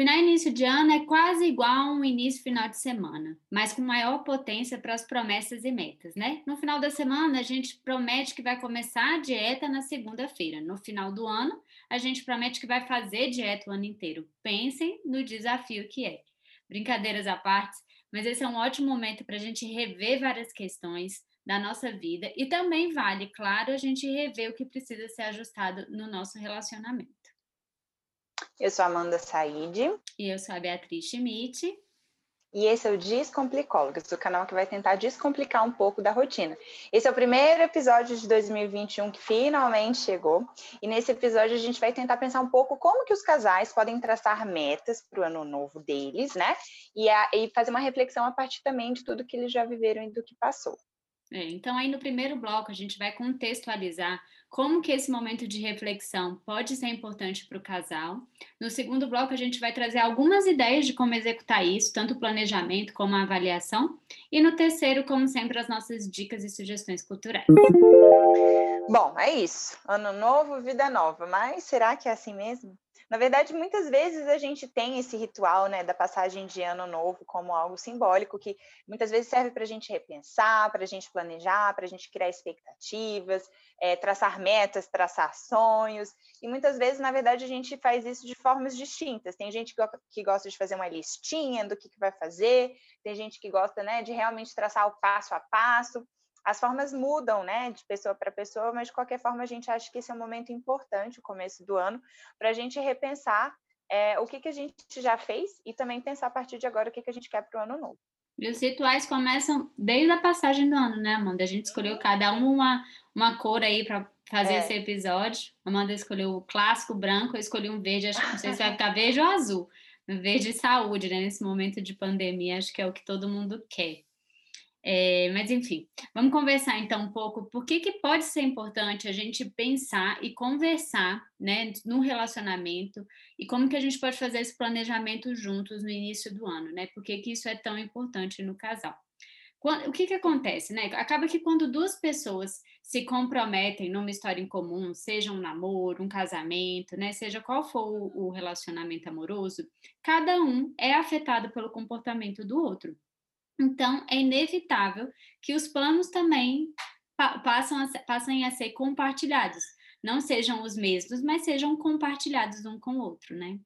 Final e início de ano é quase igual a um início final de semana, mas com maior potência para as promessas e metas, né? No final da semana, a gente promete que vai começar a dieta na segunda-feira. No final do ano, a gente promete que vai fazer dieta o ano inteiro. Pensem no desafio que é. Brincadeiras à parte, mas esse é um ótimo momento para a gente rever várias questões da nossa vida e também vale, claro, a gente rever o que precisa ser ajustado no nosso relacionamento. Eu sou Amanda Said. E eu sou a Beatriz Schmidt. E esse é o Descomplicólogas, o canal que vai tentar descomplicar um pouco da rotina. Esse é o primeiro episódio de 2021 que finalmente chegou. E nesse episódio a gente vai tentar pensar um pouco como que os casais podem traçar metas para o ano novo deles, né? E, a, e fazer uma reflexão a partir também de tudo que eles já viveram e do que passou. É, então, aí no primeiro bloco, a gente vai contextualizar como que esse momento de reflexão pode ser importante para o casal. No segundo bloco, a gente vai trazer algumas ideias de como executar isso, tanto o planejamento como a avaliação. E no terceiro, como sempre, as nossas dicas e sugestões culturais. Bom, é isso. Ano novo, vida nova. Mas será que é assim mesmo? Na verdade, muitas vezes a gente tem esse ritual né, da passagem de ano novo como algo simbólico que muitas vezes serve para a gente repensar, para a gente planejar, para a gente criar expectativas, é, traçar metas, traçar sonhos. E muitas vezes, na verdade, a gente faz isso de formas distintas. Tem gente que gosta de fazer uma listinha do que, que vai fazer, tem gente que gosta né, de realmente traçar o passo a passo as formas mudam, né, de pessoa para pessoa, mas de qualquer forma a gente acha que esse é um momento importante, o começo do ano, para a gente repensar é, o que, que a gente já fez e também pensar a partir de agora o que, que a gente quer para o ano novo. E os rituais começam desde a passagem do ano, né, Amanda? A gente escolheu cada um uma, uma cor aí para fazer é. esse episódio. Amanda escolheu o clássico branco, eu escolhi um verde, acho que não sei se vai ficar verde ou azul. Verde saúde, né? Nesse momento de pandemia, acho que é o que todo mundo quer. É, mas enfim, vamos conversar então um pouco por que, que pode ser importante a gente pensar e conversar né, no relacionamento e como que a gente pode fazer esse planejamento juntos no início do ano, né? Por que, que isso é tão importante no casal? O que, que acontece, né? Acaba que quando duas pessoas se comprometem numa história em comum, seja um namoro, um casamento, né? Seja qual for o relacionamento amoroso, cada um é afetado pelo comportamento do outro. Então, é inevitável que os planos também passem a ser compartilhados. Não sejam os mesmos, mas sejam compartilhados um com o outro, né?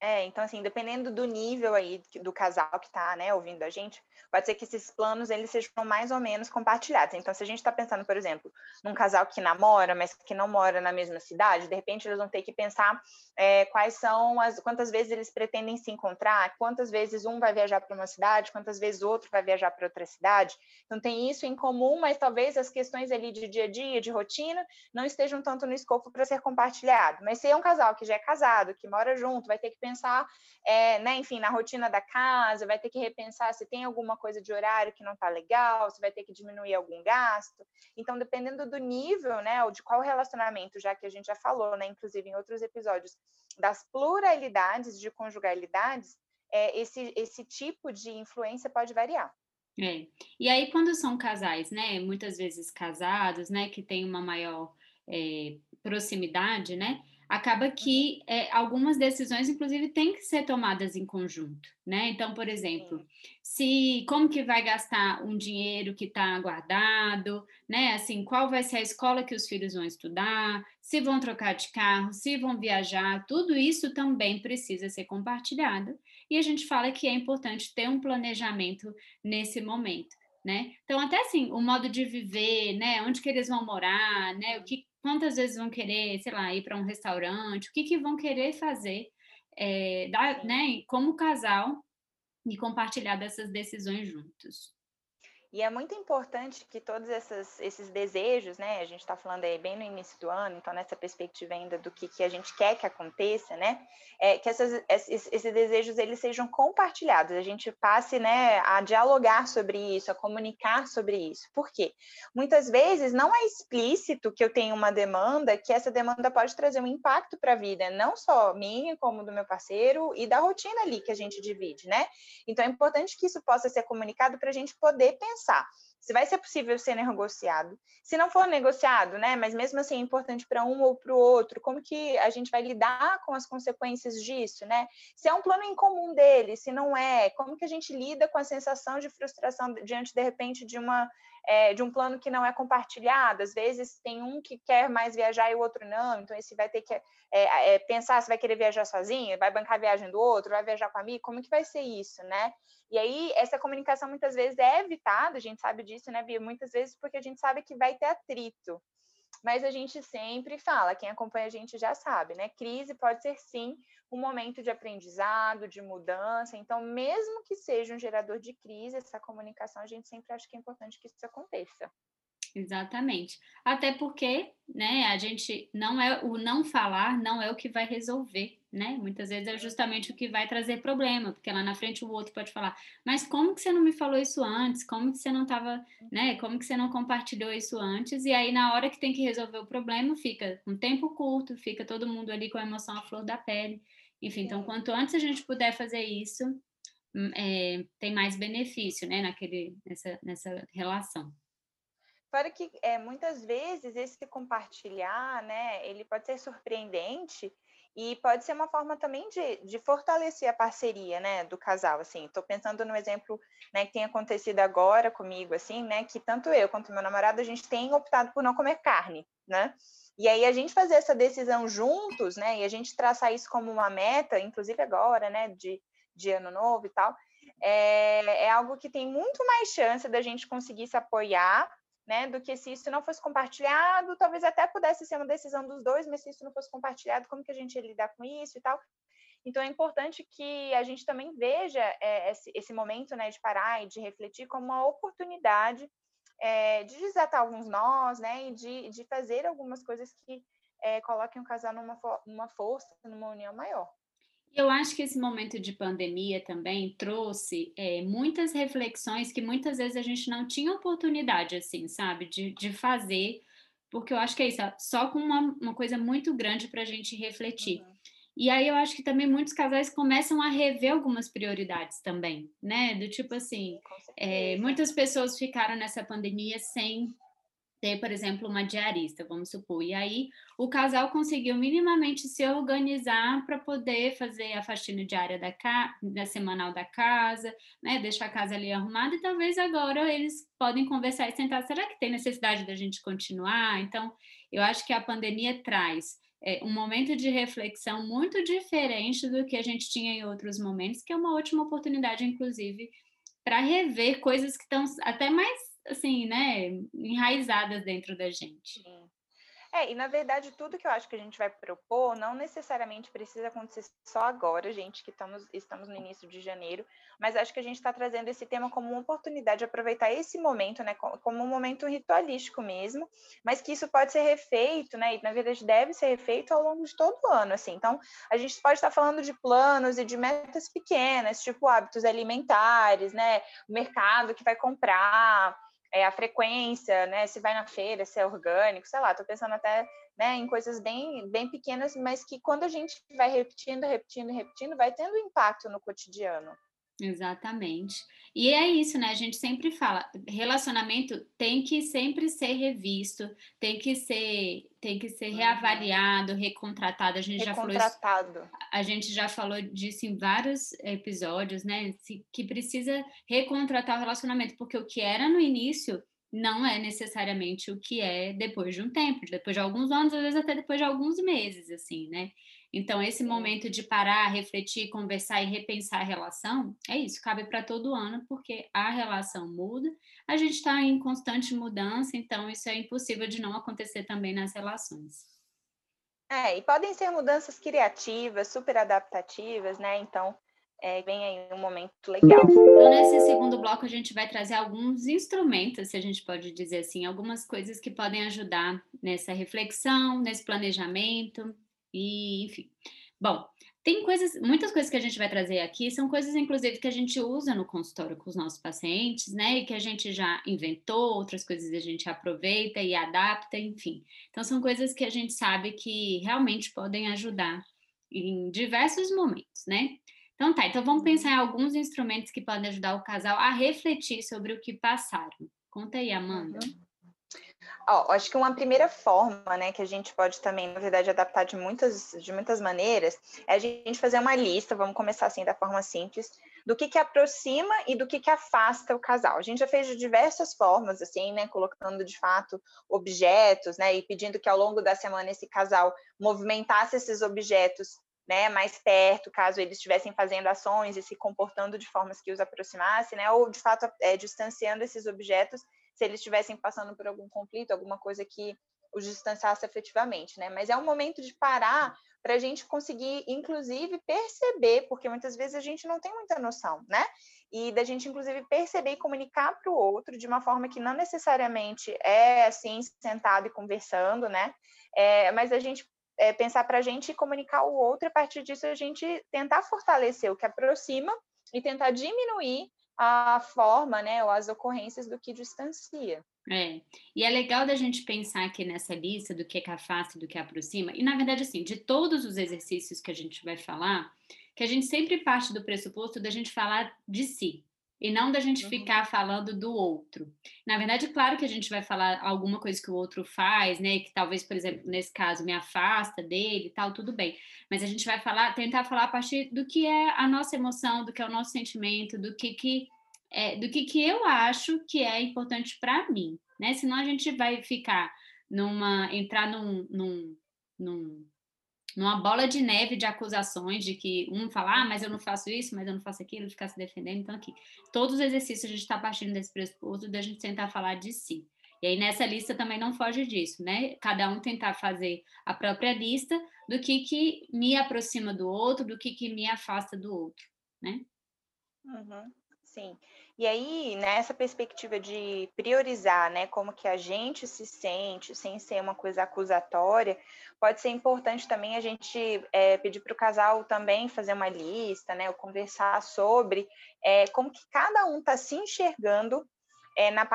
É, então assim, dependendo do nível aí do casal que está, né, ouvindo a gente, pode ser que esses planos eles sejam mais ou menos compartilhados. Então, se a gente está pensando, por exemplo, num casal que namora, mas que não mora na mesma cidade, de repente eles vão ter que pensar é, quais são as, quantas vezes eles pretendem se encontrar, quantas vezes um vai viajar para uma cidade, quantas vezes outro vai viajar para outra cidade. Então, tem isso em comum, mas talvez as questões ali de dia a dia, de rotina, não estejam tanto no escopo para ser compartilhado. Mas se é um casal que já é casado, que mora junto, vai ter que pensar pensar, é, né, enfim, na rotina da casa, vai ter que repensar se tem alguma coisa de horário que não está legal, se vai ter que diminuir algum gasto. Então, dependendo do nível, né, ou de qual relacionamento, já que a gente já falou, né, inclusive em outros episódios, das pluralidades de conjugalidades, é, esse, esse tipo de influência pode variar. É. E aí, quando são casais, né, muitas vezes casados, né, que tem uma maior é, proximidade, né, acaba que é, algumas decisões, inclusive, têm que ser tomadas em conjunto, né? Então, por exemplo, se como que vai gastar um dinheiro que está guardado, né? Assim, qual vai ser a escola que os filhos vão estudar, se vão trocar de carro, se vão viajar, tudo isso também precisa ser compartilhado. E a gente fala que é importante ter um planejamento nesse momento. Né? Então, até assim, o modo de viver, né? Onde que eles vão morar, né? O que, quantas vezes vão querer, sei lá, ir para um restaurante, o que, que vão querer fazer, é, dar, né, como casal e compartilhar dessas decisões juntos. E é muito importante que todos essas, esses desejos, né? A gente está falando aí bem no início do ano, então nessa perspectiva ainda do que, que a gente quer que aconteça, né? É, que essas, esses, esses desejos eles sejam compartilhados, a gente passe, né, a dialogar sobre isso, a comunicar sobre isso. Por quê? Muitas vezes não é explícito que eu tenho uma demanda, que essa demanda pode trazer um impacto para a vida, não só minha, como do meu parceiro e da rotina ali que a gente divide, né? Então é importante que isso possa ser comunicado para a gente poder pensar pensar se vai ser possível ser negociado. Se não for negociado, né, mas mesmo assim é importante para um ou para o outro, como que a gente vai lidar com as consequências disso, né? Se é um plano em comum dele, se não é, como que a gente lida com a sensação de frustração diante, de repente, de uma é, de um plano que não é compartilhado. Às vezes tem um que quer mais viajar e o outro não, então esse vai ter que é, é, pensar se vai querer viajar sozinho, vai bancar a viagem do outro, vai viajar com amigo, como que vai ser isso, né? E aí essa comunicação muitas vezes é evitada, a gente sabe disso, né, Bia? Muitas vezes porque a gente sabe que vai ter atrito. Mas a gente sempre fala, quem acompanha a gente já sabe, né? Crise pode ser sim um momento de aprendizado, de mudança. Então, mesmo que seja um gerador de crise, essa comunicação, a gente sempre acha que é importante que isso aconteça. Exatamente. Até porque, né, a gente não é o não falar não é o que vai resolver, né? Muitas vezes é justamente o que vai trazer problema, porque lá na frente o outro pode falar: "Mas como que você não me falou isso antes? Como que você não estava, né? Como que você não compartilhou isso antes?" E aí na hora que tem que resolver o problema, fica um tempo curto, fica todo mundo ali com a emoção à flor da pele. Enfim, então quanto antes a gente puder fazer isso, é, tem mais benefício, né, naquele nessa nessa relação. Fora que é, muitas vezes esse compartilhar, né, ele pode ser surpreendente e pode ser uma forma também de, de fortalecer a parceria, né, do casal, assim. Estou pensando no exemplo, né, que tem acontecido agora comigo, assim, né, que tanto eu quanto meu namorado a gente tem optado por não comer carne, né? E aí a gente fazer essa decisão juntos, né, e a gente traçar isso como uma meta, inclusive agora, né, de, de ano novo e tal, é, é algo que tem muito mais chance da gente conseguir se apoiar né, do que se isso não fosse compartilhado, talvez até pudesse ser uma decisão dos dois, mas se isso não fosse compartilhado, como que a gente ia lidar com isso e tal. Então é importante que a gente também veja é, esse, esse, momento né, de parar e de refletir como uma oportunidade é, de desatar alguns nós, né, e de, de fazer algumas coisas que é, coloquem o casal numa, numa força, numa união maior. Eu acho que esse momento de pandemia também trouxe é, muitas reflexões que muitas vezes a gente não tinha oportunidade, assim, sabe, de, de fazer, porque eu acho que é isso, só com uma, uma coisa muito grande para a gente refletir. Uhum. E aí eu acho que também muitos casais começam a rever algumas prioridades também, né? Do tipo assim, é, muitas pessoas ficaram nessa pandemia sem ter, por exemplo, uma diarista, vamos supor. E aí o casal conseguiu minimamente se organizar para poder fazer a faxina diária da, ca... da semanal da casa, né? Deixar a casa ali arrumada, e talvez agora eles podem conversar e sentar. Será que tem necessidade da gente continuar? Então, eu acho que a pandemia traz é, um momento de reflexão muito diferente do que a gente tinha em outros momentos, que é uma ótima oportunidade, inclusive, para rever coisas que estão até mais assim, né, enraizadas dentro da gente. Sim. É, e na verdade, tudo que eu acho que a gente vai propor não necessariamente precisa acontecer só agora, gente, que estamos, estamos no início de janeiro, mas acho que a gente está trazendo esse tema como uma oportunidade de aproveitar esse momento, né, como um momento ritualístico mesmo, mas que isso pode ser refeito, né, e na verdade deve ser refeito ao longo de todo o ano, assim. Então, a gente pode estar falando de planos e de metas pequenas, tipo hábitos alimentares, né, o mercado que vai comprar, é, a frequência, né? Se vai na feira, se é orgânico, sei lá, estou pensando até né, em coisas bem, bem pequenas, mas que quando a gente vai repetindo, repetindo, repetindo, vai tendo impacto no cotidiano. Exatamente. E é isso, né? A gente sempre fala, relacionamento tem que sempre ser revisto, tem que ser, tem que ser uhum. reavaliado, recontratado. A gente já falou isso, a gente já falou disso em vários episódios, né? Que precisa recontratar o relacionamento, porque o que era no início não é necessariamente o que é depois de um tempo, depois de alguns anos, às vezes até depois de alguns meses, assim, né? Então, esse momento de parar, refletir, conversar e repensar a relação, é isso, cabe para todo ano, porque a relação muda, a gente está em constante mudança, então isso é impossível de não acontecer também nas relações. É, e podem ser mudanças criativas, super adaptativas, né? Então, é, vem aí um momento legal. Então, nesse segundo bloco, a gente vai trazer alguns instrumentos, se a gente pode dizer assim, algumas coisas que podem ajudar nessa reflexão, nesse planejamento, e, enfim. Bom, tem coisas, muitas coisas que a gente vai trazer aqui são coisas, inclusive, que a gente usa no consultório com os nossos pacientes, né? E que a gente já inventou, outras coisas a gente aproveita e adapta, enfim. Então, são coisas que a gente sabe que realmente podem ajudar em diversos momentos, né? Então, tá. Então, vamos pensar em alguns instrumentos que podem ajudar o casal a refletir sobre o que passaram. Conta aí, Amanda. Uhum. Acho que uma primeira forma, né, que a gente pode também, na verdade, adaptar de muitas, de muitas maneiras, é a gente fazer uma lista, vamos começar assim da forma simples, do que que aproxima e do que que afasta o casal. A gente já fez de diversas formas, assim, né, colocando de fato objetos, né, e pedindo que ao longo da semana esse casal movimentasse esses objetos né, mais perto, caso eles estivessem fazendo ações e se comportando de formas que os aproximasse, né, ou de fato é, distanciando esses objetos se eles estivessem passando por algum conflito, alguma coisa que os distanciasse efetivamente, né? Mas é um momento de parar para a gente conseguir, inclusive, perceber, porque muitas vezes a gente não tem muita noção, né? E da gente, inclusive, perceber e comunicar para o outro de uma forma que não necessariamente é assim, sentado e conversando, né? É, mas a gente é, pensar para a gente comunicar o outro, e a partir disso a gente tentar fortalecer o que aproxima e tentar diminuir a forma, né, ou as ocorrências do que distancia. É, e é legal da gente pensar aqui nessa lista do que, afasta e do que aproxima, e na verdade, assim, de todos os exercícios que a gente vai falar, que a gente sempre parte do pressuposto da gente falar de si, e não da gente uhum. ficar falando do outro. Na verdade, claro que a gente vai falar alguma coisa que o outro faz, né? Que talvez, por exemplo, nesse caso, me afasta dele e tal, tudo bem. Mas a gente vai falar, tentar falar a partir do que é a nossa emoção, do que é o nosso sentimento, do que que é, do que que eu acho que é importante para mim, né? Senão a gente vai ficar numa entrar num, num, num numa bola de neve de acusações de que um fala, ah, mas eu não faço isso, mas eu não faço aquilo, ficar se defendendo. Então, aqui, todos os exercícios a gente está partindo desse pressuposto da gente tentar falar de si. E aí, nessa lista também não foge disso, né? Cada um tentar fazer a própria lista do que, que me aproxima do outro, do que, que me afasta do outro, né? Uhum, sim. E aí, nessa perspectiva de priorizar, né, como que a gente se sente, sem ser uma coisa acusatória, pode ser importante também a gente é, pedir para o casal também fazer uma lista, né, ou conversar sobre é, como que cada um está se enxergando é, na,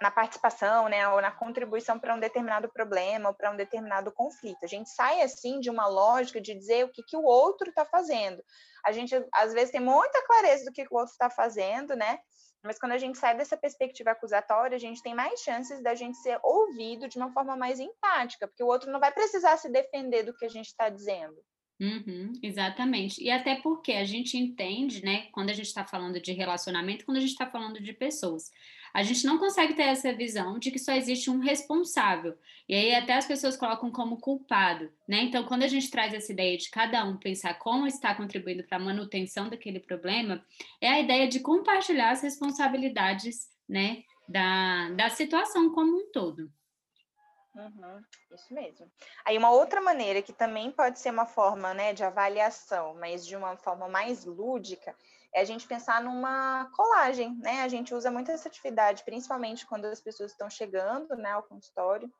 na, participação, né, ou na contribuição para um determinado problema ou para um determinado conflito. A gente sai assim de uma lógica de dizer o que, que o outro está fazendo. A gente às vezes tem muita clareza do que, que o outro está fazendo, né? Mas quando a gente sai dessa perspectiva acusatória, a gente tem mais chances da gente ser ouvido de uma forma mais empática, porque o outro não vai precisar se defender do que a gente está dizendo. Uhum, exatamente. E até porque a gente entende, né, quando a gente está falando de relacionamento, quando a gente está falando de pessoas. A gente não consegue ter essa visão de que só existe um responsável. E aí até as pessoas colocam como culpado, né? Então, quando a gente traz essa ideia de cada um pensar como está contribuindo para a manutenção daquele problema, é a ideia de compartilhar as responsabilidades, né, da, da situação como um todo. Uhum, isso mesmo. Aí uma outra maneira que também pode ser uma forma né, de avaliação, mas de uma forma mais lúdica, é a gente pensar numa colagem, né? A gente usa muito essa atividade, principalmente quando as pessoas estão chegando né, ao consultório,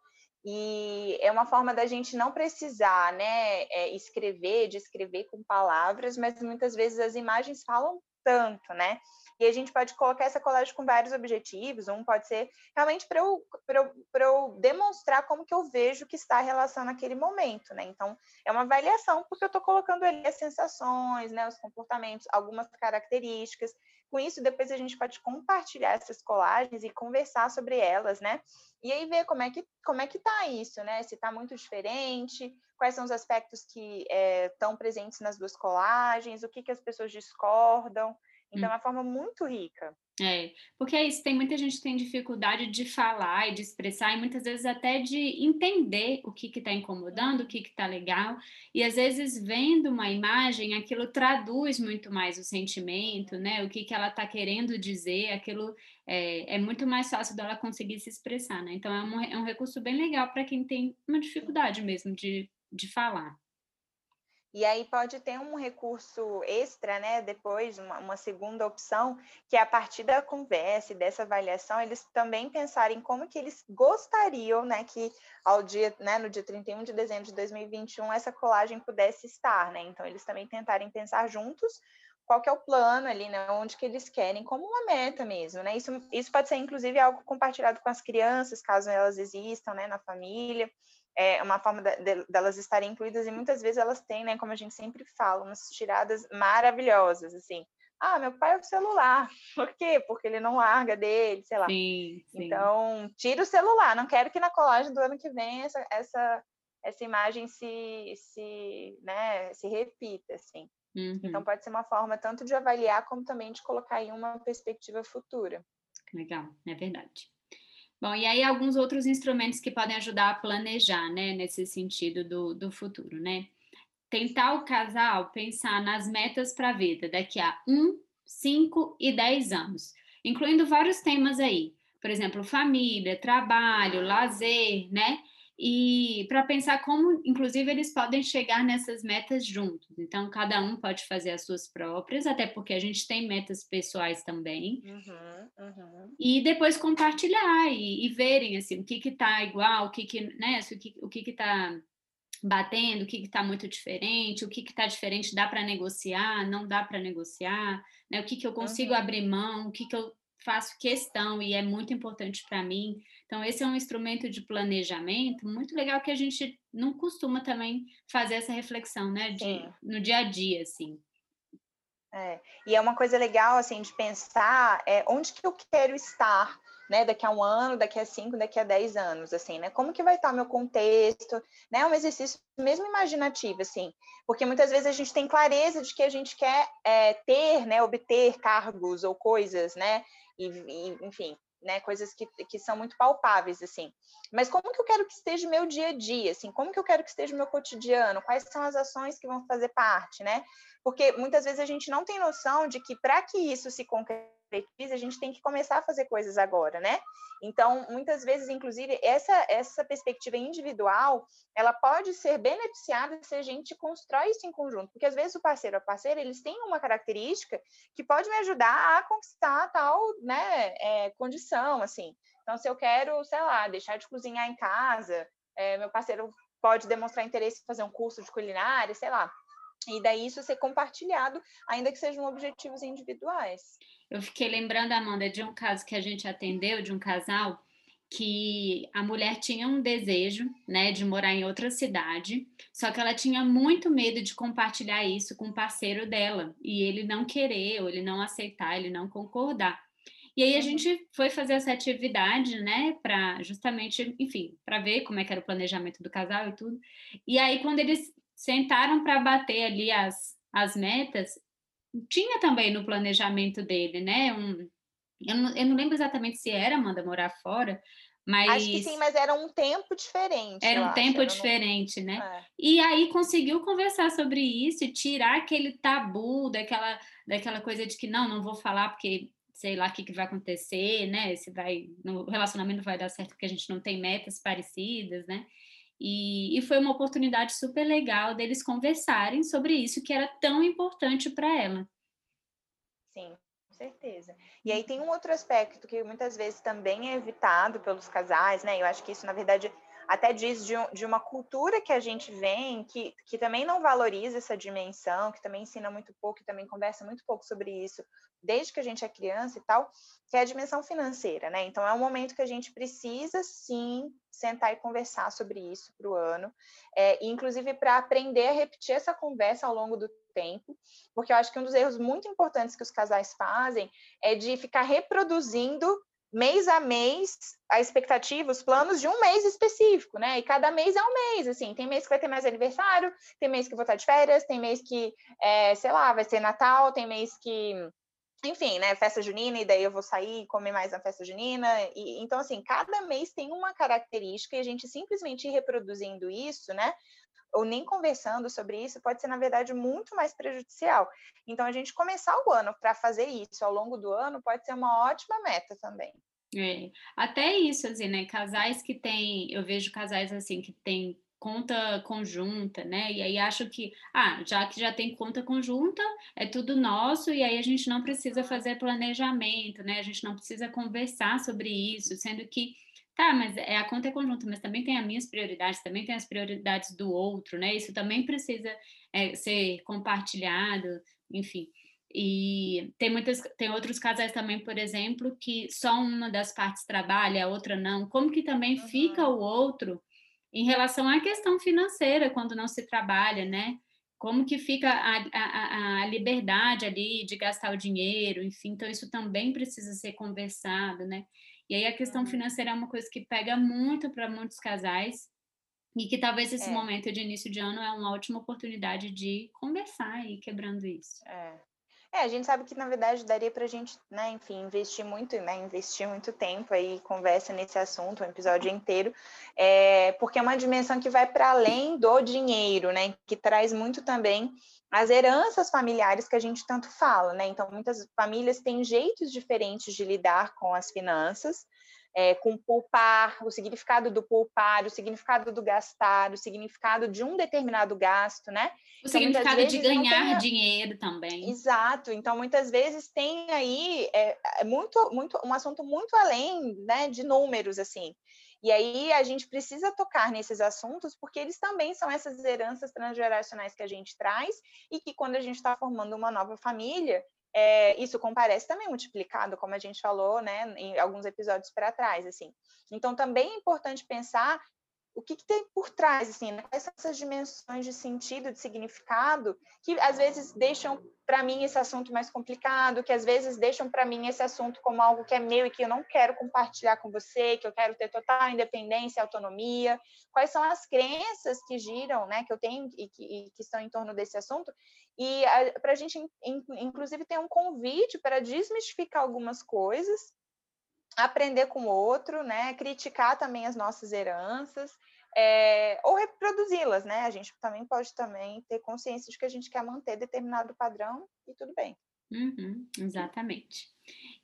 e é uma forma da gente não precisar né, é, escrever, de escrever com palavras, mas muitas vezes as imagens falam tanto, né? E a gente pode colocar essa colagem com vários objetivos. Um pode ser realmente para eu, eu, eu demonstrar como que eu vejo que está a relação naquele momento, né? Então, é uma avaliação, porque eu estou colocando ali as sensações, né, os comportamentos, algumas características. Com isso, depois a gente pode compartilhar essas colagens e conversar sobre elas, né? E aí ver como é que como é que tá isso, né? Se está muito diferente, quais são os aspectos que estão eh, é, presentes nas duas colagens, o que, que as pessoas discordam. Então, é uma forma muito rica. É, porque é isso, tem muita gente que tem dificuldade de falar e de expressar, e muitas vezes até de entender o que está incomodando, o que está legal, e às vezes vendo uma imagem, aquilo traduz muito mais o sentimento, né? O que, que ela está querendo dizer, aquilo é, é, muito mais fácil dela conseguir se expressar, né? Então é um, é um recurso bem legal para quem tem uma dificuldade mesmo de, de falar. E aí pode ter um recurso extra, né? Depois, uma, uma, segunda opção, que é a partir da conversa e dessa avaliação, eles também pensarem como que eles gostariam, né, que ao dia, né, no dia 31 de dezembro de 2021, essa colagem pudesse estar, né? Então, eles também tentarem pensar juntos qual que é o plano ali, né? Onde que eles querem, como uma meta mesmo, né? Isso, isso pode ser, inclusive, algo compartilhado com as crianças, caso elas existam, né, na família é uma forma de, delas estarem incluídas e muitas vezes elas têm, né, como a gente sempre fala, umas tiradas maravilhosas, assim. Ah, meu pai é o celular. Por quê? Porque ele não larga dele, sei lá. Sim, sim. Então, tira o celular. Não quero que na colagem do ano que vem essa, essa, essa imagem se, se, né, se repita, assim. Uhum. Então, pode ser uma forma tanto de avaliar, como também de colocar em uma perspectiva futura. Legal, é verdade. Bom, e aí alguns outros instrumentos que podem ajudar a planejar, né, nesse sentido do, do futuro, né? tentar o casal pensar nas metas para a vida daqui a 1, 5 e 10 anos, incluindo vários temas aí, por exemplo, família, trabalho, lazer, né? E para pensar como, inclusive, eles podem chegar nessas metas juntos. Então, cada um pode fazer as suas próprias, até porque a gente tem metas pessoais também. Uhum, uhum. E depois compartilhar e, e, verem assim, o que está igual, o que, que, né, o que o que está batendo, o que está muito diferente, o que está diferente, dá para negociar, não dá para negociar, né? o que, que eu consigo uhum. abrir mão, o que, que eu faço questão e é muito importante para mim. Então, esse é um instrumento de planejamento muito legal que a gente não costuma também fazer essa reflexão, né, de, no dia a dia, assim. É, e é uma coisa legal, assim, de pensar é, onde que eu quero estar né, daqui a um ano, daqui a cinco, daqui a dez anos, assim, né? Como que vai estar o meu contexto, né? É um exercício mesmo imaginativo, assim, porque muitas vezes a gente tem clareza de que a gente quer é, ter, né, obter cargos ou coisas, né? E, e, enfim, né, coisas que, que são muito palpáveis, assim. Mas como que eu quero que esteja o meu dia a dia, assim? Como que eu quero que esteja o meu cotidiano? Quais são as ações que vão fazer parte, né? Porque muitas vezes a gente não tem noção de que para que isso se a gente tem que começar a fazer coisas agora, né? Então, muitas vezes, inclusive, essa, essa perspectiva individual, ela pode ser beneficiada se a gente constrói isso em conjunto, porque às vezes o parceiro a parceira, eles têm uma característica que pode me ajudar a conquistar tal, né, é, condição, assim. Então, se eu quero, sei lá, deixar de cozinhar em casa, é, meu parceiro pode demonstrar interesse em fazer um curso de culinária, sei lá. E daí isso ser compartilhado, ainda que sejam objetivos individuais. Eu fiquei lembrando, Amanda, de um caso que a gente atendeu, de um casal, que a mulher tinha um desejo, né, de morar em outra cidade, só que ela tinha muito medo de compartilhar isso com o parceiro dela, e ele não querer, ou ele não aceitar, ele não concordar. E aí a uhum. gente foi fazer essa atividade, né, para justamente, enfim, para ver como é que era o planejamento do casal e tudo. E aí quando eles sentaram para bater ali as, as metas, tinha também no planejamento dele, né? Um, eu, não, eu não lembro exatamente se era Amanda morar fora, mas. Acho que sim, mas era um tempo diferente. Era um acho. tempo era diferente, né? É. E aí conseguiu conversar sobre isso e tirar aquele tabu daquela, daquela coisa de que não, não vou falar porque sei lá o que, que vai acontecer, né? Se vai. No relacionamento vai dar certo porque a gente não tem metas parecidas, né? E, e, foi uma oportunidade super legal deles conversarem sobre isso que era tão importante para ela. Sim, com certeza. E aí tem um outro aspecto que muitas vezes também é evitado pelos casais, né? Eu acho que isso, na verdade, até diz de, de, uma cultura que a gente vem, que, que também não valoriza essa dimensão, que também ensina muito pouco, que também conversa muito pouco sobre isso, desde que a gente é criança e tal, que é a dimensão financeira, né? Então, é um momento que a gente precisa, sim, sentar e conversar sobre isso para o ano, é, inclusive para aprender a repetir essa conversa ao longo do tempo, porque eu acho que um dos erros muito importantes que os casais fazem é de ficar reproduzindo mês a mês a expectativa, os planos de um mês específico, né? E cada mês é um mês, assim. Tem mês que vai ter mais aniversário, tem mês que vou estar de férias, tem mês que, é, sei lá, vai ser Natal, tem mês que enfim, né, festa junina, e daí eu vou sair comer mais na festa junina. E, então, assim, cada mês tem uma característica e a gente simplesmente reproduzindo isso, né, ou nem conversando sobre isso, pode ser, na verdade, muito mais prejudicial. Então, a gente começar o ano para fazer isso ao longo do ano pode ser uma ótima meta também. É, até isso, assim, né? Casais que têm, eu vejo casais assim que têm conta conjunta, né? E aí acho que, ah, já que já tem conta conjunta, é tudo nosso e aí a gente não precisa fazer planejamento, né? A gente não precisa conversar sobre isso, sendo que Tá, mas é, a conta é conjunta, mas também tem as minhas prioridades, também tem as prioridades do outro, né? Isso também precisa é, ser compartilhado, enfim. E tem muitas, tem outros casais também, por exemplo, que só uma das partes trabalha, a outra não. Como que também uhum. fica o outro em relação à questão financeira quando não se trabalha, né? como que fica a, a, a, liberdade ali de gastar o dinheiro, enfim, então isso também precisa ser conversado, né? E aí a questão financeira é uma coisa que pega muito para muitos casais e que talvez esse é. momento de início de ano é uma ótima oportunidade de conversar e quebrando isso. É. É, a gente sabe que na verdade daria para a gente, né, enfim, investir muito, né, investir muito tempo aí, conversa nesse assunto, um episódio inteiro, é, porque é uma dimensão que vai para além do dinheiro, né, que traz muito também as heranças familiares que a gente tanto fala, né? Então, muitas famílias têm jeitos diferentes de lidar com as finanças, é, com poupar, o significado do poupar, o significado do gastar, o significado de um determinado gasto, né? O então, significado de ganhar tem... dinheiro também. Exato. Então, muitas vezes tem aí é, é muito, muito, um assunto muito além né, de números, assim. E aí a gente precisa tocar nesses assuntos, porque eles também são essas heranças transgeracionais que a gente traz e que quando a gente está formando uma nova família, é, isso comparece também multiplicado, como a gente falou, né, em alguns episódios para trás, assim. Então, também é importante pensar o que, que, tem por trás, assim, né? quais são essas dimensões de sentido, de significado, que às vezes deixam para mim esse assunto mais complicado, que às vezes deixam para mim esse assunto como algo que é meu e que eu não quero compartilhar com você, que eu quero ter total independência autonomia, quais são as crenças que giram, né, que eu tenho e que, e que estão em torno desse assunto, e para a gente, inclusive, ter um convite para desmistificar algumas coisas, aprender com o outro, né? Criticar também as nossas heranças, é, ou reproduzi-las, né? A gente também pode também ter consciência de que a gente quer manter determinado padrão e tudo bem. Uhum, exatamente.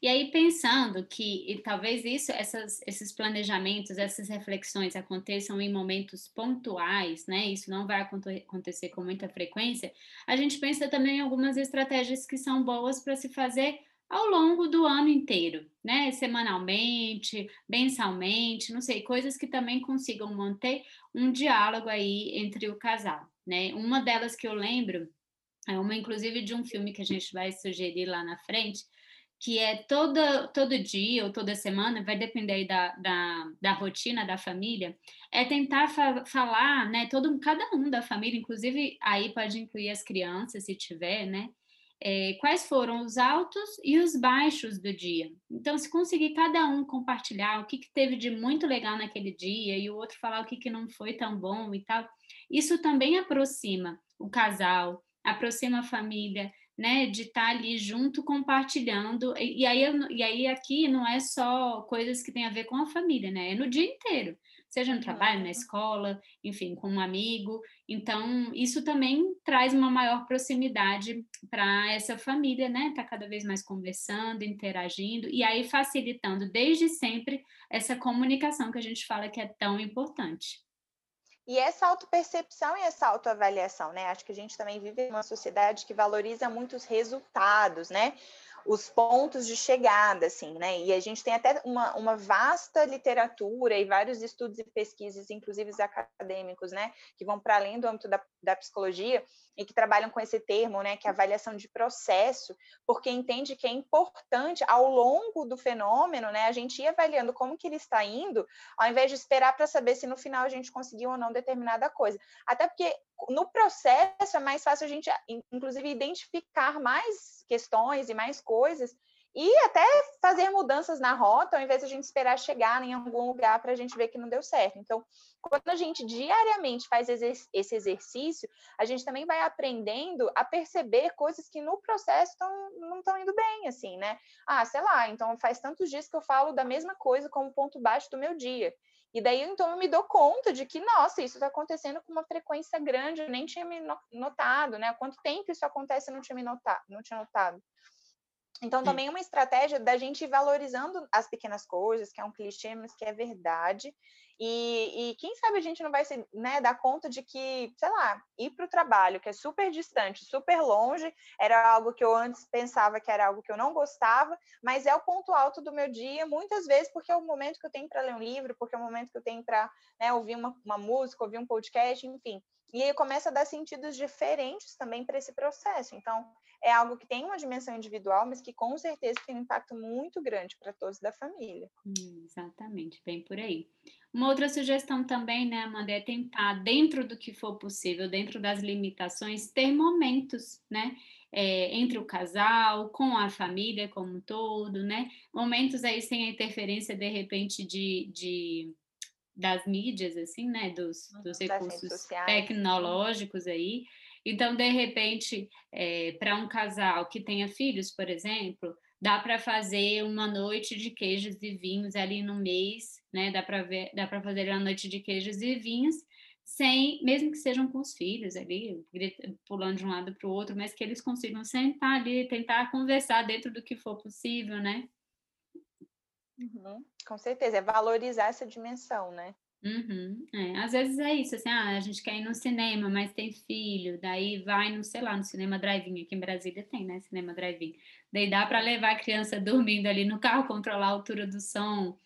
E aí pensando que e talvez isso, essas, esses planejamentos, essas reflexões aconteçam em momentos pontuais, né? Isso não vai acontecer com muita frequência. A gente pensa também em algumas estratégias que são boas para se fazer ao longo do ano inteiro, né? Semanalmente, mensalmente, não sei, coisas que também consigam manter um diálogo aí entre o casal, né? Uma delas que eu lembro é uma, inclusive, de um filme que a gente vai sugerir lá na frente, que é toda, todo dia ou toda semana, vai depender aí da, da, da rotina da família, é tentar fa falar, né, todo, cada um da família, inclusive aí pode incluir as crianças, se tiver, né, é, quais foram os altos e os baixos do dia. Então, se conseguir cada um compartilhar o que, que teve de muito legal naquele dia e o outro falar o que, que não foi tão bom e tal, isso também aproxima o casal, aproxima a família, né, de estar tá ali junto compartilhando. E, e, aí, e aí aqui não é só coisas que têm a ver com a família, né? É no dia inteiro seja no trabalho, na escola, enfim, com um amigo. Então, isso também traz uma maior proximidade para essa família, né? Tá cada vez mais conversando, interagindo e aí facilitando desde sempre essa comunicação que a gente fala que é tão importante. E essa autopercepção e essa autoavaliação, né? Acho que a gente também vive em uma sociedade que valoriza muito os resultados, né? Os pontos de chegada, assim, né? E a gente tem até uma, uma vasta literatura e vários estudos e pesquisas, inclusive acadêmicos, né? Que vão para além do âmbito da, da psicologia e que trabalham com esse termo, né? Que é avaliação de processo, porque entende que é importante, ao longo do fenômeno, né? A gente ir avaliando como que ele está indo, ao invés de esperar para saber se no final a gente conseguiu ou não determinada coisa. Até porque no processo é mais fácil a gente, inclusive, identificar mais questões e mais coisas e até fazer mudanças na rota, ao invés de a gente esperar chegar em algum lugar para a gente ver que não deu certo. Então, quando a gente diariamente faz esse exercício, a gente também vai aprendendo a perceber coisas que no processo tão, não estão indo bem, assim, né? Ah, sei lá, então faz tantos dias que eu falo da mesma coisa como ponto baixo do meu dia. E daí, então, eu me dou conta de que, nossa, isso está acontecendo com uma frequência grande, eu nem tinha me notado, né? Há quanto tempo isso acontece, eu não tinha me notado, não tinha notado. Então, também é uma estratégia da gente ir valorizando as pequenas coisas, que é um clichê, mas que é verdade. E, e quem sabe a gente não vai se né, dar conta de que, sei lá, ir para o trabalho, que é super distante, super longe, era algo que eu antes pensava que era algo que eu não gostava, mas é o ponto alto do meu dia, muitas vezes porque é o momento que eu tenho para ler um livro, porque é o momento que eu tenho para né, ouvir uma, uma música, ouvir um podcast, enfim. E começa a dar sentidos diferentes também para esse processo. Então, é algo que tem uma dimensão individual, mas que com certeza tem um impacto muito grande para todos da família. Exatamente, bem por aí. Uma outra sugestão também, né, Amanda, é tentar, dentro do que for possível, dentro das limitações, ter momentos, né? É, entre o casal, com a família como um todo, né? Momentos aí sem a interferência, de repente, de, de das mídias, assim, né? Dos, uhum, dos recursos tecnológicos aí. Então, de repente, é, para um casal que tenha filhos, por exemplo, dá para fazer uma noite de queijos e vinhos ali no mês, né? Dá para ver, dá para fazer uma noite de queijos e vinhos sem, mesmo que sejam com os filhos ali, pulando de um lado para o outro, mas que eles consigam sentar ali, tentar conversar dentro do que for possível, né? Uhum, com certeza, é valorizar essa dimensão, né? Uhum, é. Às vezes é isso, assim, ah, a gente quer ir no cinema, mas tem filho, daí vai no, sei lá, no cinema drive-in, aqui em Brasília tem, né, cinema drive-in. Daí dá para levar a criança dormindo ali no carro, controlar a altura do som.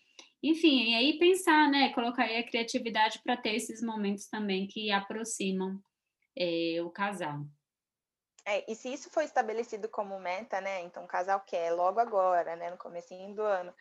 Enfim, e aí pensar, né, colocar aí a criatividade para ter esses momentos também que aproximam é, o casal. É, e se isso foi estabelecido como meta, né? Então o casal quer logo agora, né? No comecinho do ano,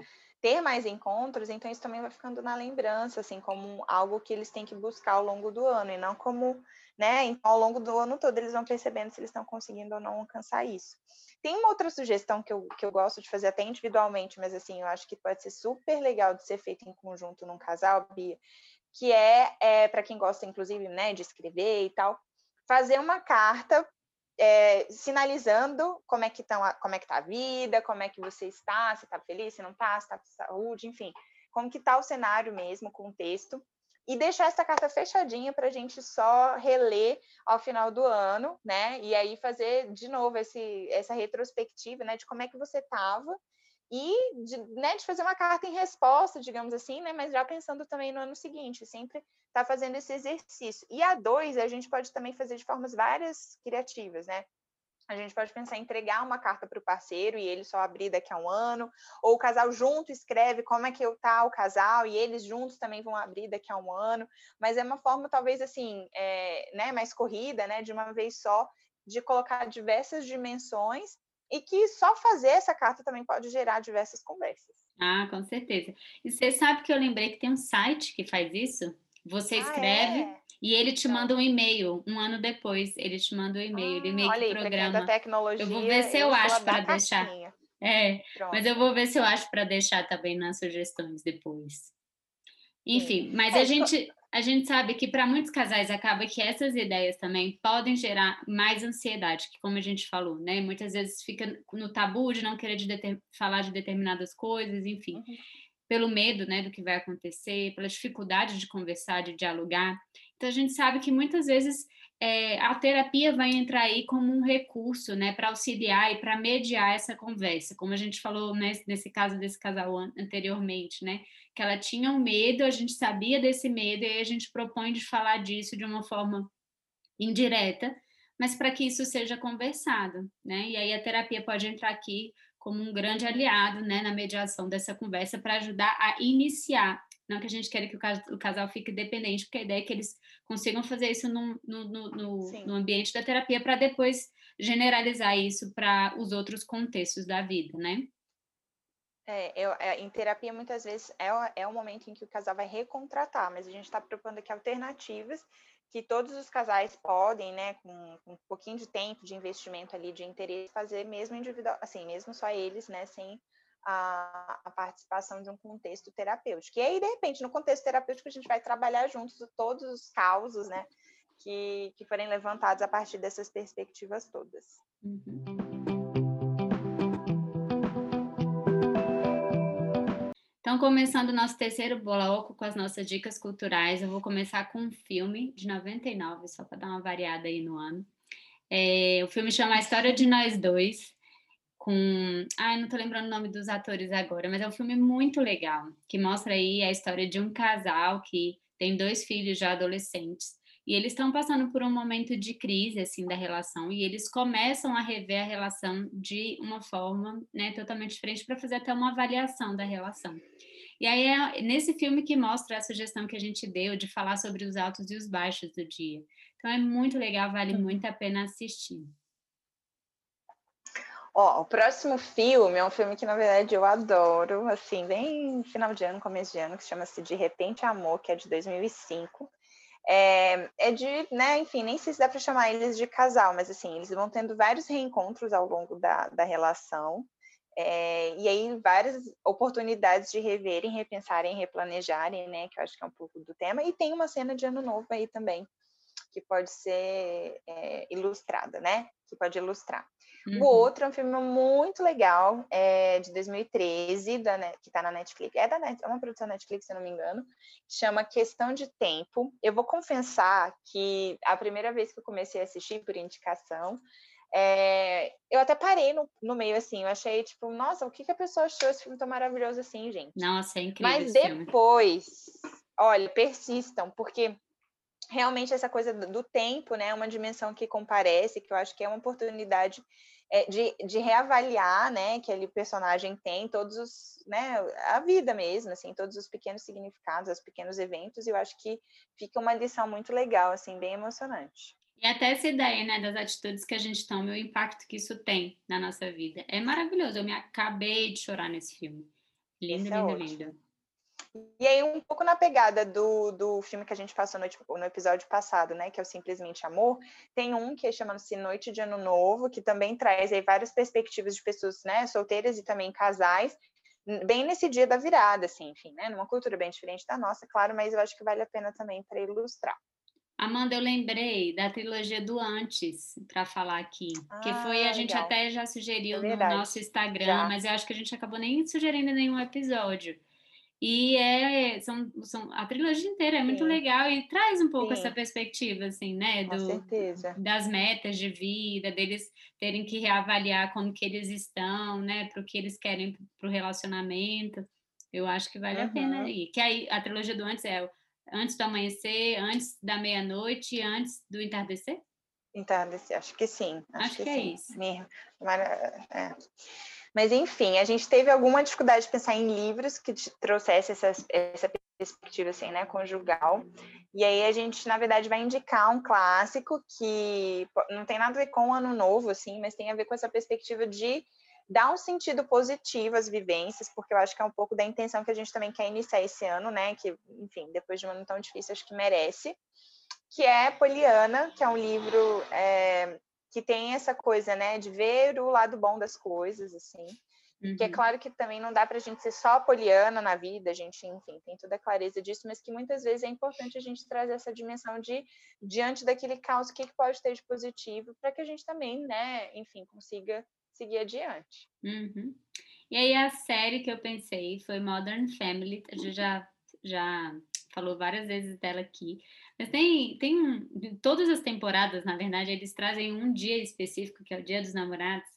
ter mais encontros, então isso também vai ficando na lembrança, assim, como algo que eles têm que buscar ao longo do ano, e não como, né, então ao longo do ano todo eles vão percebendo se eles estão conseguindo ou não alcançar isso. Tem uma outra sugestão que eu, que eu gosto de fazer até individualmente, mas assim, eu acho que pode ser super legal de ser feito em conjunto num casal, Bia, que é, é para quem gosta, inclusive, né, de escrever e tal, fazer uma carta é, sinalizando como é que estão como é que está a vida, como é que você está, se está feliz, se não está, se está com saúde, enfim, como que está o cenário mesmo, o contexto, e deixar essa carta fechadinha para a gente só reler ao final do ano, né? E aí fazer de novo esse, essa retrospectiva, né, de como é que você estava e de, né, de fazer uma carta em resposta, digamos assim, né? Mas já pensando também no ano seguinte, sempre está fazendo esse exercício. E a dois, a gente pode também fazer de formas várias criativas, né? A gente pode pensar em entregar uma carta para o parceiro e ele só abrir daqui a um ano, ou o casal junto escreve como é que está o casal e eles juntos também vão abrir daqui a um ano, mas é uma forma talvez assim, é, né, mais corrida, né, de uma vez só, de colocar diversas dimensões e que só fazer essa carta também pode gerar diversas conversas. Ah, com certeza. E você sabe que eu lembrei que tem um site que faz isso? Você escreve ah, é? e ele te manda um e-mail um ano depois. Ele te manda um e-mail, ele meio que programa. Tecnologia, eu vou ver se eu, eu acho para deixar. É, Pronto. mas eu vou ver se eu acho para deixar também nas sugestões depois. Enfim, Sim. mas é, a gente a gente sabe que para muitos casais acaba que essas ideias também podem gerar mais ansiedade, que como a gente falou, né? Muitas vezes fica no tabu de não querer de falar de determinadas coisas, enfim. Uhum pelo medo né, do que vai acontecer, pela dificuldade de conversar, de dialogar. Então, a gente sabe que muitas vezes é, a terapia vai entrar aí como um recurso né, para auxiliar e para mediar essa conversa, como a gente falou né, nesse caso desse casal anteriormente, né, que ela tinha um medo, a gente sabia desse medo, e a gente propõe de falar disso de uma forma indireta, mas para que isso seja conversado, né? E aí a terapia pode entrar aqui como um grande aliado né, na mediação dessa conversa para ajudar a iniciar. Não que a gente queira que o casal fique dependente, porque a ideia é que eles consigam fazer isso no, no, no, no ambiente da terapia para depois generalizar isso para os outros contextos da vida, né? É, eu, é, em terapia, muitas vezes, é, é o momento em que o casal vai recontratar, mas a gente está propondo aqui alternativas que todos os casais podem, né, com, com, um pouquinho de tempo, de investimento ali, de interesse, fazer mesmo individual, assim, mesmo só eles, né, sem a, a, participação de um contexto terapêutico. E aí, de repente, no contexto terapêutico, a gente vai trabalhar juntos todos os causos, né, que, que forem levantados a partir dessas perspectivas todas. Então, começando o nosso terceiro bloco com as nossas dicas culturais, eu vou começar com um filme de 99, só para dar uma variada aí no ano. É, o filme chama A História de Nós Dois, com. Ai, não estou lembrando o nome dos atores agora, mas é um filme muito legal, que mostra aí a história de um casal que tem dois filhos já adolescentes. E eles estão passando por um momento de crise assim da relação e eles começam a rever a relação de uma forma né, totalmente diferente para fazer até uma avaliação da relação. E aí é nesse filme que mostra a sugestão que a gente deu de falar sobre os altos e os baixos do dia. Então é muito legal, vale muito a pena assistir. Ó, o próximo filme é um filme que, na verdade, eu adoro, assim, bem final de ano, começo de ano, que chama-se De Repente Amor, que é de 2005. É, é de, né, enfim, nem sei se dá para chamar eles de casal, mas assim, eles vão tendo vários reencontros ao longo da, da relação. É, e aí várias oportunidades de reverem, repensarem, replanejarem, né? Que eu acho que é um pouco do tema. E tem uma cena de ano novo aí também, que pode ser é, ilustrada, né? Que pode ilustrar. Uhum. O outro é um filme muito legal, é de 2013, da, que está na Netflix. É da Net, é uma produção Netflix, se não me engano, chama Questão de Tempo. Eu vou confessar que a primeira vez que eu comecei a assistir por indicação, é, eu até parei no, no, meio, assim, eu achei, tipo, nossa, o que, que a pessoa achou esse filme tão maravilhoso assim, gente? Nossa, é incrível. Mas depois, filme. olha, persistam, porque realmente essa coisa do tempo, né, é uma dimensão que comparece, que eu acho que é uma oportunidade de, de reavaliar, né, que aquele personagem tem todos os, né, a vida mesmo, assim, todos os pequenos significados, os pequenos eventos, e eu acho que fica uma lição muito legal, assim, bem emocionante. E até essa ideia, né, das atitudes que a gente toma e o impacto que isso tem na nossa vida. É maravilhoso, eu me acabei de chorar nesse filme. Lindo, é lindo, lindo. E aí, um pouco na pegada do, do filme que a gente passou no, no, episódio passado, né? Que é o Simplesmente Amor, tem um que é chamado-se Noite de Ano Novo, que também traz aí várias perspectivas de pessoas, né, solteiras e também casais, bem nesse dia da virada, assim, enfim, né? Numa cultura bem diferente da nossa, claro, mas eu acho que vale a pena também para ilustrar. Amanda, eu lembrei da trilogia do Antes para falar aqui, ah, que foi a gente legal. até já sugeriu é no nosso Instagram, já. mas eu acho que a gente acabou nem sugerindo nenhum episódio. E é, são, são, a trilogia inteira é muito Sim. legal e traz um pouco Sim. essa perspectiva, assim, né? Do, Com certeza. Das metas de vida, deles terem que reavaliar como que eles estão, né? Para o que eles querem para o relacionamento. Eu acho que vale uhum. a pena aí. Que aí a trilogia do antes é antes do amanhecer, antes da meia-noite antes do entardecer? Entardecer, acho que sim. Acho, acho que, que, é sim. isso. Mesmo. É. Mas, enfim, a gente teve alguma dificuldade de pensar em livros que trouxesse essa, essa perspectiva assim, né, conjugal. E aí a gente, na verdade, vai indicar um clássico que não tem nada a ver com o ano novo, assim, mas tem a ver com essa perspectiva de dar um sentido positivo às vivências, porque eu acho que é um pouco da intenção que a gente também quer iniciar esse ano, né? Que, enfim, depois de um ano tão difícil, acho que merece. Que é Poliana, que é um livro é, que tem essa coisa, né, de ver o lado bom das coisas, assim. Uhum. Que é uhum. claro que também não dá para a gente ser só poliana na vida, a gente, enfim, tem toda a clareza disso, mas que muitas vezes é importante a gente trazer essa dimensão de, diante daquele caos, o que, que pode ter de positivo, para que a gente também, né, enfim, consiga seguir adiante. Uhum. E aí a série que eu pensei foi Modern Family, a gente já, já falou várias vezes dela aqui. Mas tem, tem um, todas as temporadas, na verdade, eles trazem um dia específico, que é o Dia dos Namorados,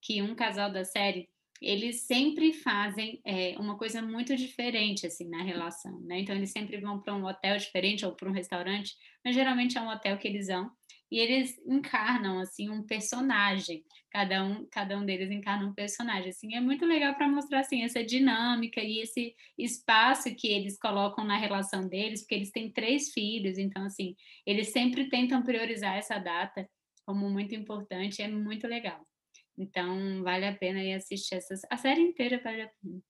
que um casal da série, eles sempre fazem é, uma coisa muito diferente, assim, na relação, né? Então, eles sempre vão para um hotel diferente ou para um restaurante, mas geralmente é um hotel que eles vão, e eles encarnam assim um personagem. Cada um, cada um deles encarna um personagem. Assim, é muito legal para mostrar assim essa dinâmica e esse espaço que eles colocam na relação deles, porque eles têm três filhos, então assim, eles sempre tentam priorizar essa data como muito importante, é muito legal. Então, vale a pena ir assistir essas, a série inteira vale a pena.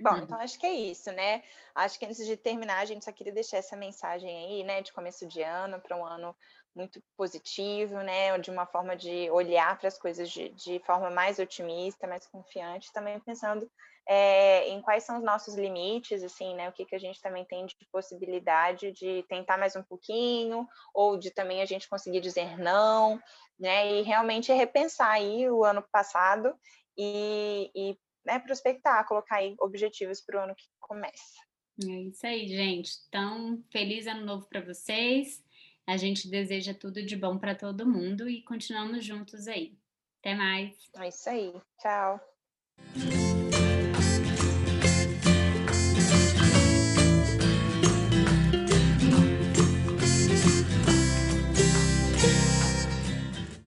Bom, uhum. então acho que é isso, né? Acho que antes de terminar, a gente só queria deixar essa mensagem aí, né, de começo de ano, para um ano muito positivo, né, de uma forma de olhar para as coisas de, de, forma mais otimista, mais confiante, também pensando é, em quais são os nossos limites, assim, né, o que, que a gente também tem de possibilidade de tentar mais um pouquinho, ou de também a gente conseguir dizer não, né, e realmente repensar aí o ano passado e, e né, prospectar, colocar aí objetivos para o ano que começa. É isso aí, gente. Então, feliz ano novo para vocês. A gente deseja tudo de bom para todo mundo e continuamos juntos aí. Até mais. É isso aí. Tchau.